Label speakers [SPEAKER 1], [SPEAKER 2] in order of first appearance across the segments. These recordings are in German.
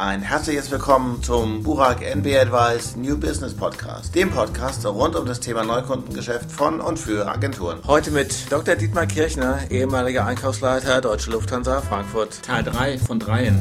[SPEAKER 1] Ein herzliches Willkommen zum Burak NB Advice New Business Podcast, dem Podcast rund um das Thema Neukundengeschäft von und für Agenturen.
[SPEAKER 2] Heute mit Dr. Dietmar Kirchner, ehemaliger Einkaufsleiter Deutsche Lufthansa Frankfurt.
[SPEAKER 3] Teil 3 von 3.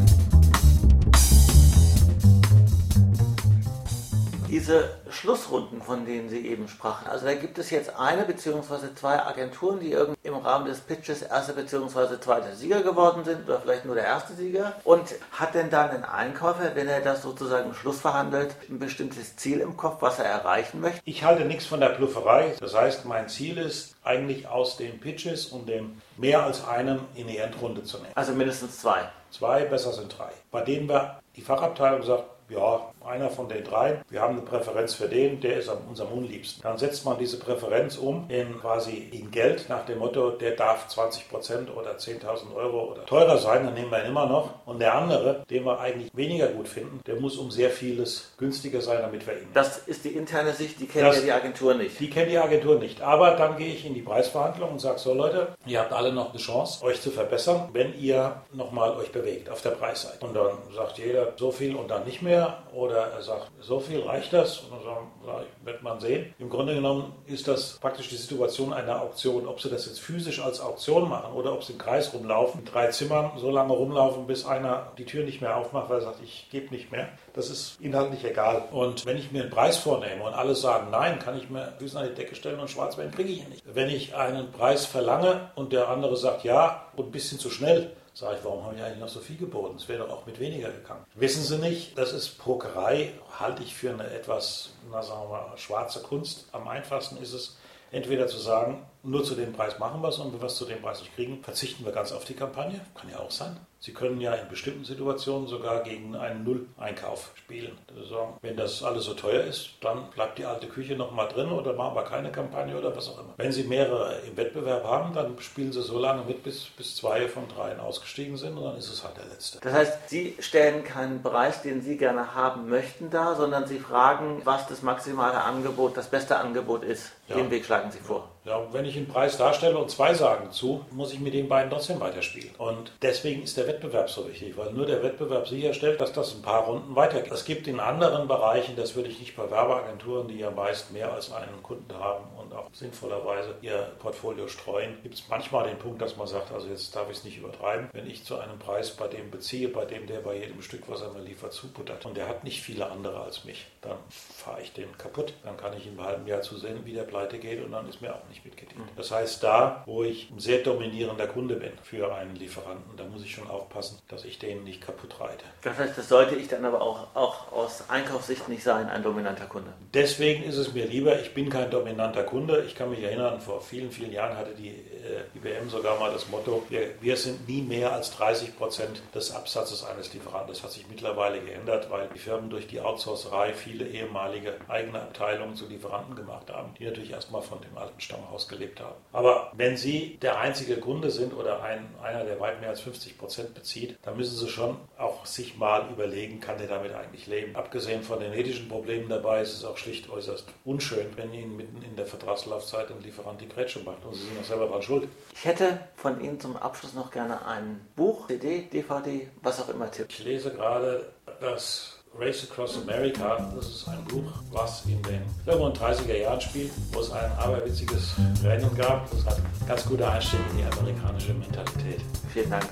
[SPEAKER 2] Diese Schlussrunden, von denen Sie eben sprachen, also da gibt es jetzt eine bzw. zwei Agenturen, die im Rahmen des Pitches erster bzw. zweiter Sieger geworden sind oder vielleicht nur der erste Sieger. Und hat denn dann ein Einkäufer, wenn er das sozusagen Schluss verhandelt, ein bestimmtes Ziel im Kopf, was er erreichen möchte?
[SPEAKER 4] Ich halte nichts von der Blufferei. Das heißt, mein Ziel ist eigentlich aus den Pitches und dem mehr als einem in die Endrunde zu nehmen.
[SPEAKER 2] Also mindestens zwei.
[SPEAKER 4] Zwei, besser sind drei. Bei denen wir die Fachabteilung sagt, ja, einer von den dreien, wir haben eine Präferenz für den, der ist unserem unliebsten. Dann setzt man diese Präferenz um in quasi in Geld nach dem Motto, der darf 20 Prozent oder 10.000 Euro oder teurer sein, dann nehmen wir ihn immer noch. Und der andere, den wir eigentlich weniger gut finden, der muss um sehr vieles günstiger sein, damit wir ihn.
[SPEAKER 2] Das ist die interne Sicht, die kennt das, ja die Agentur nicht.
[SPEAKER 4] Die kennt die Agentur nicht. Aber dann gehe ich in die Preisverhandlung und sage so, Leute, ihr habt alle noch eine Chance, euch zu verbessern, wenn ihr nochmal euch bewegt auf der Preisseite. Und dann sagt jeder so viel und dann nicht mehr. Oder er sagt, so viel reicht das? Und dann sage wird man sehen. Im Grunde genommen ist das praktisch die Situation einer Auktion. Ob sie das jetzt physisch als Auktion machen oder ob sie im Kreis rumlaufen, in drei Zimmern so lange rumlaufen, bis einer die Tür nicht mehr aufmacht, weil er sagt, ich gebe nicht mehr. Das ist inhaltlich egal. Und wenn ich mir einen Preis vornehme und alle sagen nein, kann ich mir Füße an die Decke stellen und schwarz werden kriege ich ihn nicht. Wenn ich einen Preis verlange und der andere sagt ja und ein bisschen zu schnell, Sag ich, warum habe ich eigentlich noch so viel geboten? Es wäre doch auch mit weniger gegangen. Wissen Sie nicht, das ist Pokerei, halte ich für eine etwas, na sagen wir schwarze Kunst. Am einfachsten ist es, entweder zu sagen, nur zu dem Preis machen wir es und wenn wir es zu dem Preis nicht kriegen, verzichten wir ganz auf die Kampagne. Kann ja auch sein. Sie können ja in bestimmten Situationen sogar gegen einen Null-Einkauf spielen. Also, wenn das alles so teuer ist, dann bleibt die alte Küche nochmal drin oder machen wir keine Kampagne oder was auch immer. Wenn Sie mehrere im Wettbewerb haben, dann spielen Sie so lange mit, bis, bis zwei von dreien ausgestiegen sind und dann ist es halt der letzte.
[SPEAKER 2] Das heißt, Sie stellen keinen Preis, den Sie gerne haben möchten, da, sondern Sie fragen, was das maximale Angebot, das beste Angebot ist. Ja. Den Weg schlagen Sie vor.
[SPEAKER 4] Ja, wenn ich einen Preis darstelle und zwei sagen zu, muss ich mit den beiden trotzdem weiterspielen. Und deswegen ist der Wettbewerb so wichtig, weil nur der Wettbewerb sicherstellt, dass das ein paar Runden weitergeht. Es gibt in anderen Bereichen, das würde ich nicht bei Werbeagenturen, die ja meist mehr als einen Kunden haben und auch sinnvollerweise ihr Portfolio streuen, gibt es manchmal den Punkt, dass man sagt, also jetzt darf ich es nicht übertreiben, wenn ich zu einem Preis bei dem beziehe, bei dem der bei jedem Stück, was er mir liefert, zubuttert und der hat nicht viele andere als mich, dann fahre ich den kaputt. Dann kann ich im halben Jahr zusehen, wie der pleite geht und dann ist mir auch nicht mitgedient. Das heißt, da, wo ich ein sehr dominierender Kunde bin für einen Lieferanten, da muss ich schon aufpassen, dass ich den nicht kaputt reite.
[SPEAKER 2] Das heißt, das sollte ich dann aber auch, auch aus Einkaufssicht nicht sein, ein dominanter Kunde.
[SPEAKER 4] Deswegen ist es mir lieber, ich bin kein dominanter Kunde. Ich kann mich erinnern, vor vielen, vielen Jahren hatte die äh, IBM sogar mal das Motto, wir, wir sind nie mehr als 30 Prozent des Absatzes eines Lieferanten. Das hat sich mittlerweile geändert, weil die Firmen durch die Outsourcerei viele ehemalige eigene Abteilungen zu Lieferanten gemacht haben, die natürlich erstmal von dem alten Stammhaus gelebt haben. Aber wenn Sie der einzige Kunde sind oder ein, einer, der weit mehr als 50 Prozent bezieht, dann müssen Sie schon auch sich mal überlegen, kann der damit eigentlich leben. Abgesehen von den ethischen Problemen dabei ist es auch schlicht äußerst unschön, wenn Ihnen mitten in der Vertragslaufzeit ein Lieferant die Grätsche macht und Sie sind auch selber dran schuld.
[SPEAKER 2] Ich hätte von Ihnen zum Abschluss noch gerne ein Buch, CD, DVD, was auch immer Tipp.
[SPEAKER 4] Ich lese gerade das Race Across America. Das ist ein Buch, was in den 35er Jahren spielt, wo es ein aberwitziges Rennen gab. Das hat ganz gute Einstieg in die amerikanische Mentalität.
[SPEAKER 2] Vielen Dank.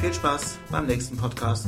[SPEAKER 1] Viel Spaß beim nächsten Podcast.